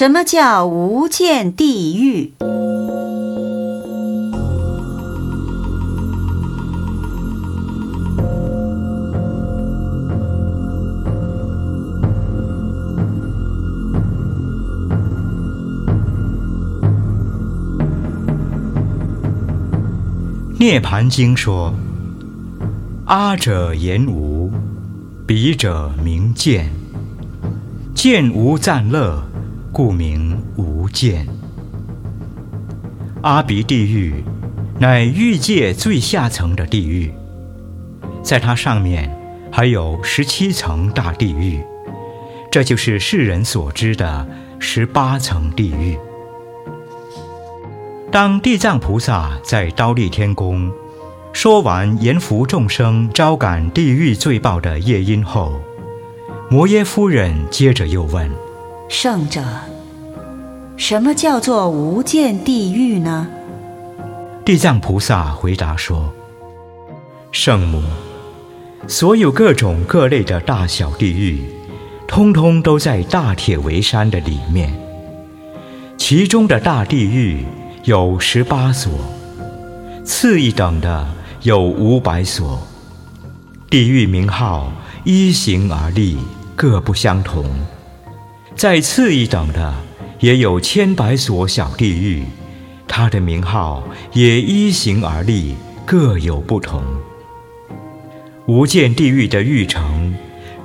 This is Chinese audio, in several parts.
什么叫无间地狱？涅盘经说：“阿者言无，彼者名见。见无暂乐，故名无间。阿鼻地狱，乃欲界最下层的地狱，在它上面还有十七层大地狱，这就是世人所知的十八层地狱。”当地藏菩萨在刀立天宫说完阎浮众生招感地狱罪报的夜莺后，摩耶夫人接着又问：“圣者，什么叫做无间地狱呢？”地藏菩萨回答说：“圣母，所有各种各类的大小地狱，通通都在大铁围山的里面，其中的大地狱。”有十八所，次一等的有五百所。地狱名号依形而立，各不相同。再次一等的也有千百所小地狱，它的名号也依形而立，各有不同。无间地狱的狱城，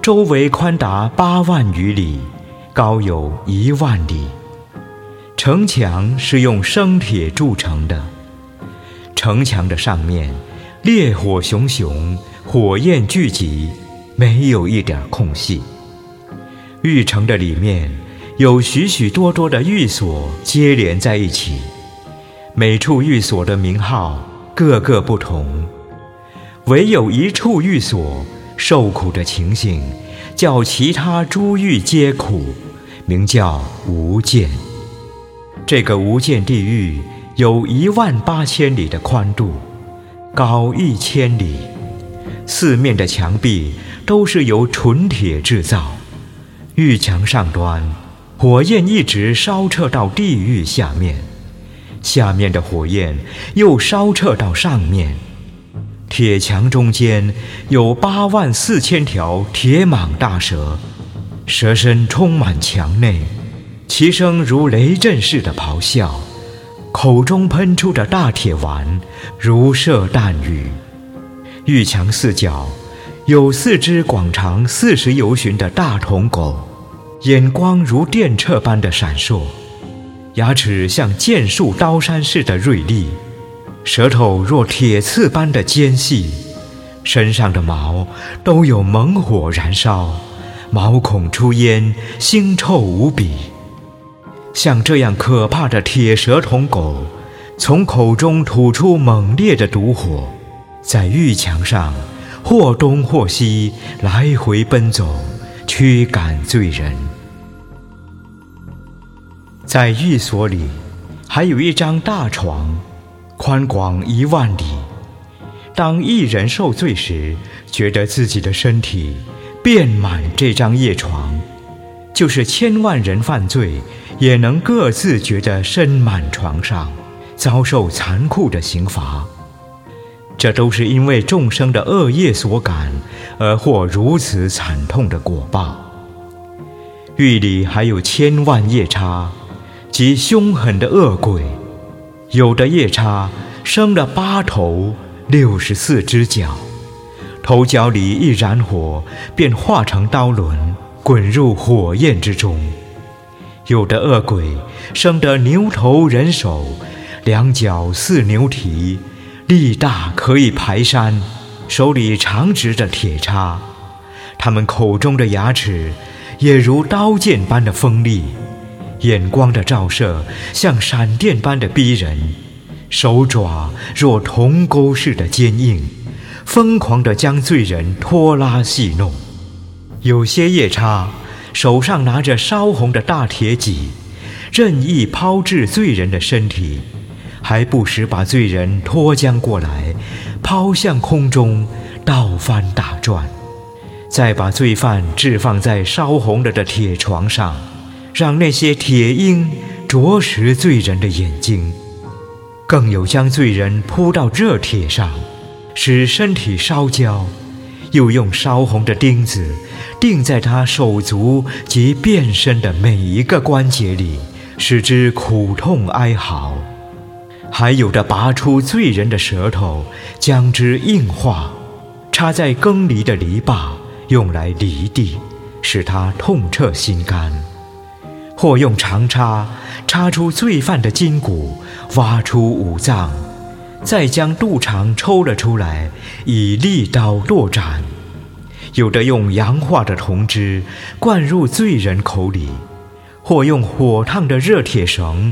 周围宽达八万余里，高有一万里。城墙是用生铁铸成的，城墙的上面烈火熊熊，火焰聚集，没有一点空隙。玉城的里面有许许多多的寓所接连在一起，每处寓所的名号各个不同，唯有一处寓所受苦的情形，叫其他诸狱皆苦，名叫无间。这个无间地狱有一万八千里的宽度，高一千里，四面的墙壁都是由纯铁制造。狱墙上端，火焰一直烧彻到地狱下面，下面的火焰又烧彻到上面。铁墙中间有八万四千条铁蟒大蛇，蛇身充满墙内。其声如雷震似的咆哮，口中喷出的大铁丸如射弹雨。玉墙四角有四只广长四十由旬的大铜狗，眼光如电掣般的闪烁，牙齿像剑术刀山似的锐利，舌头若铁刺般的尖细，身上的毛都有猛火燃烧，毛孔出烟，腥臭无比。像这样可怕的铁蛇铜狗，从口中吐出猛烈的毒火，在玉墙上或东或西来回奔走，驱赶罪人。在狱所里，还有一张大床，宽广一万里。当一人受罪时，觉得自己的身体遍满这张夜床，就是千万人犯罪。也能各自觉得身满床上，遭受残酷的刑罚。这都是因为众生的恶业所感，而获如此惨痛的果报。狱里还有千万夜叉，及凶狠的恶鬼。有的夜叉生了八头六十四只脚，头角里一燃火，便化成刀轮，滚入火焰之中。有的恶鬼生得牛头人手，两脚似牛蹄，力大可以排山，手里长执着铁叉，他们口中的牙齿也如刀剑般的锋利，眼光的照射像闪电般的逼人，手爪若铜钩似的坚硬，疯狂地将罪人拖拉戏弄。有些夜叉。手上拿着烧红的大铁戟，任意抛掷罪人的身体，还不时把罪人拖将过来，抛向空中，倒翻打转，再把罪犯置放在烧红了的铁床上，让那些铁鹰啄食罪人的眼睛；更有将罪人扑到热铁上，使身体烧焦，又用烧红的钉子钉在他手足及遍身的每一个关节里，使之苦痛哀嚎。还有的拔出罪人的舌头，将之硬化，插在耕犁的篱笆，用来犁地，使他痛彻心肝；或用长叉插出罪犯的筋骨，挖出五脏，再将肚肠抽了出来，以利刀剁斩；有的用洋化的铜汁灌入罪人口里，或用火烫的热铁绳。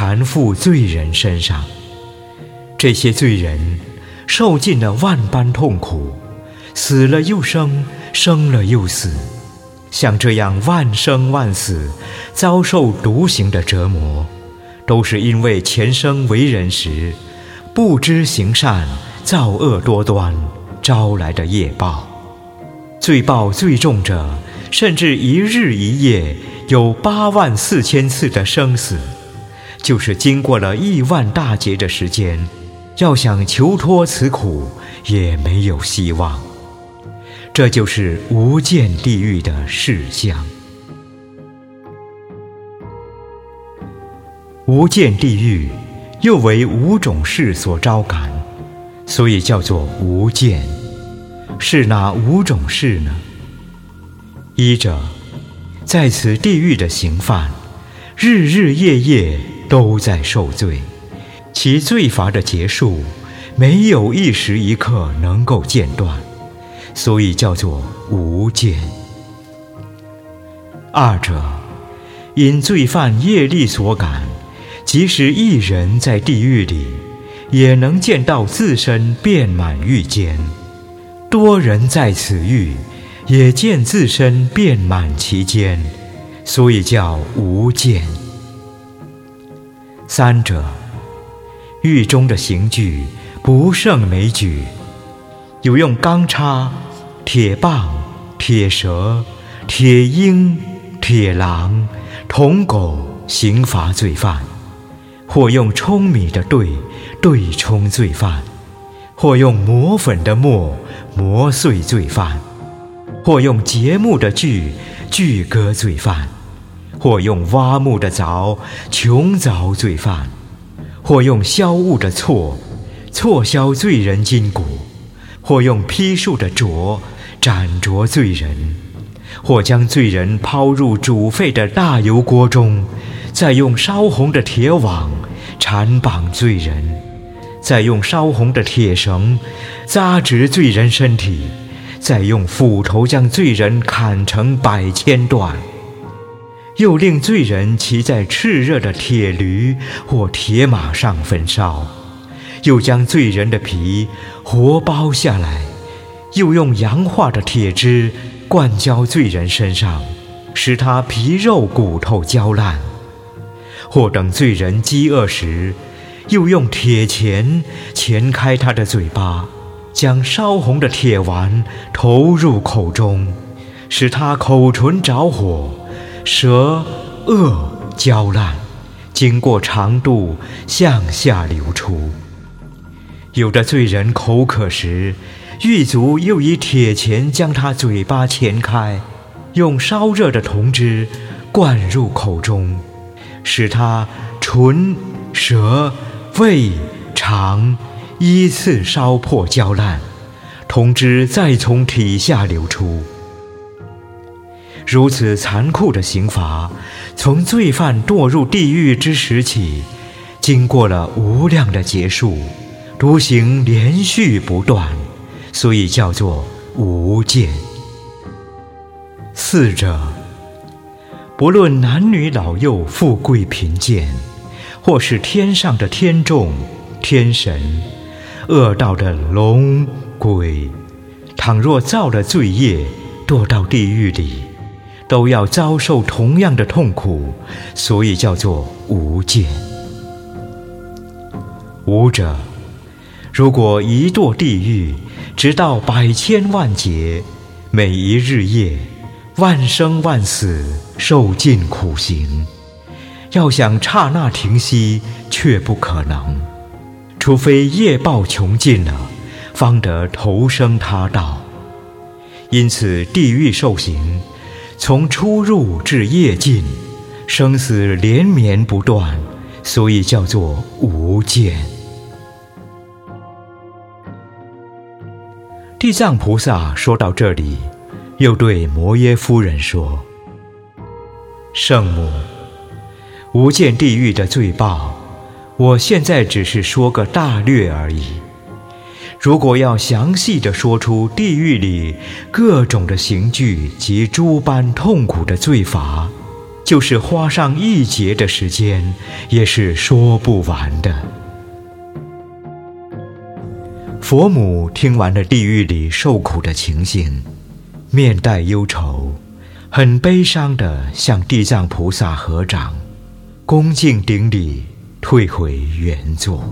缠附罪人身上，这些罪人受尽了万般痛苦，死了又生，生了又死，像这样万生万死，遭受独行的折磨，都是因为前生为人时不知行善，造恶多端，招来的业报。罪报最重者，甚至一日一夜有八万四千次的生死。就是经过了亿万大劫的时间，要想求脱此苦，也没有希望。这就是无间地狱的世相。无间地狱又为五种事所招感，所以叫做无间。是哪五种事呢？一者，在此地狱的刑犯，日日夜夜。都在受罪，其罪罚的结束，没有一时一刻能够间断，所以叫做无间。二者，因罪犯业力所感，即使一人在地狱里，也能见到自身遍满狱间；多人在此狱，也见自身遍满其间，所以叫无间。三者，狱中的刑具不胜枚举，有用钢叉、铁棒、铁蛇、铁鹰、铁狼、铜狗刑罚罪犯；或用舂米的碓对冲罪犯；或用磨粉的磨磨碎罪犯；或用节木的锯锯割罪犯。或用挖木的凿穷凿罪犯，或用削物的锉锉削罪人筋骨，或用劈树的镯斩着罪人，或将罪人抛入煮沸的大油锅中，再用烧红的铁网缠绑罪人，再用烧红的铁绳扎直罪人身体，再用斧头将罪人砍成百千段。又令罪人骑在炽热的铁驴或铁马上焚烧，又将罪人的皮活剥下来，又用洋化的铁汁灌浇罪人身上，使他皮肉骨头焦烂；或等罪人饥饿时，又用铁钳钳开他的嘴巴，将烧红的铁丸投入口中，使他口唇着火。舌腭焦烂，经过肠肚向下流出。有的罪人口渴时，狱卒又以铁钳将他嘴巴钳开，用烧热的铜汁灌入口中，使他唇、舌、胃、肠依次烧破焦烂，铜汁再从体下流出。如此残酷的刑罚，从罪犯堕入地狱之时起，经过了无量的劫数，独行连续不断，所以叫做无间。四者，不论男女老幼、富贵贫贱，或是天上的天众、天神，恶道的龙鬼，倘若造了罪业，堕到地狱里。都要遭受同样的痛苦，所以叫做无间。无者，如果一堕地狱，直到百千万劫，每一日夜，万生万死，受尽苦行，要想刹那停息，却不可能，除非业报穷尽了，方得投生他道。因此，地狱受刑，从出入至夜尽，生死连绵不断，所以叫做无间。地藏菩萨说到这里，又对摩耶夫人说：“圣母，无间地狱的罪报，我现在只是说个大略而已。如果要详细的说出地狱里各种的刑具及诸般痛苦的罪罚，就是花上一劫的时间，也是说不完的。”佛母听完了地狱里受苦的情形，面带忧愁，很悲伤地向地藏菩萨合掌，恭敬顶礼，退回原座。